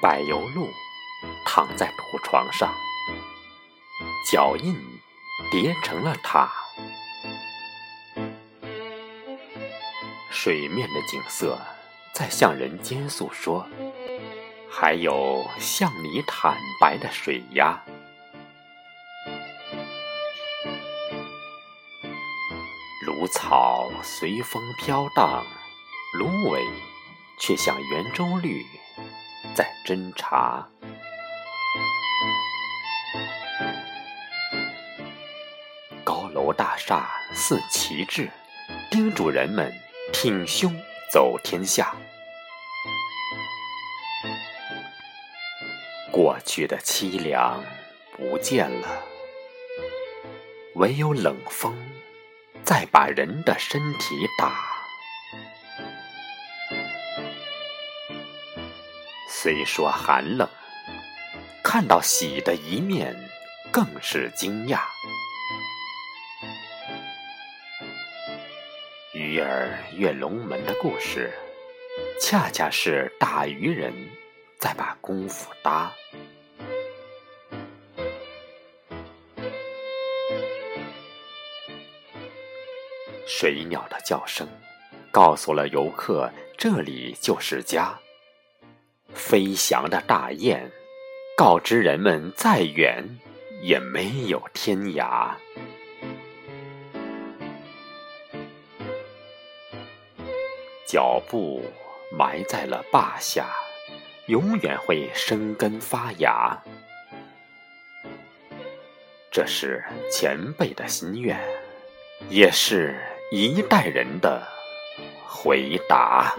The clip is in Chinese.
柏油路躺在土床上脚印叠成了塔。水面的景色在向人间诉说。还有向你坦白的水鸭。芦草随风飘荡，芦苇却像圆周率在侦查。高楼大厦似旗帜，叮嘱人们挺胸走天下。过去的凄凉不见了，唯有冷风。在把人的身体打。虽说寒冷，看到喜的一面，更是惊讶。鱼儿跃龙门的故事，恰恰是大鱼人再把功夫搭。水鸟的叫声，告诉了游客这里就是家。飞翔的大雁，告知人们再远也没有天涯。脚步埋在了坝下，永远会生根发芽。这是前辈的心愿，也是。一代人的回答。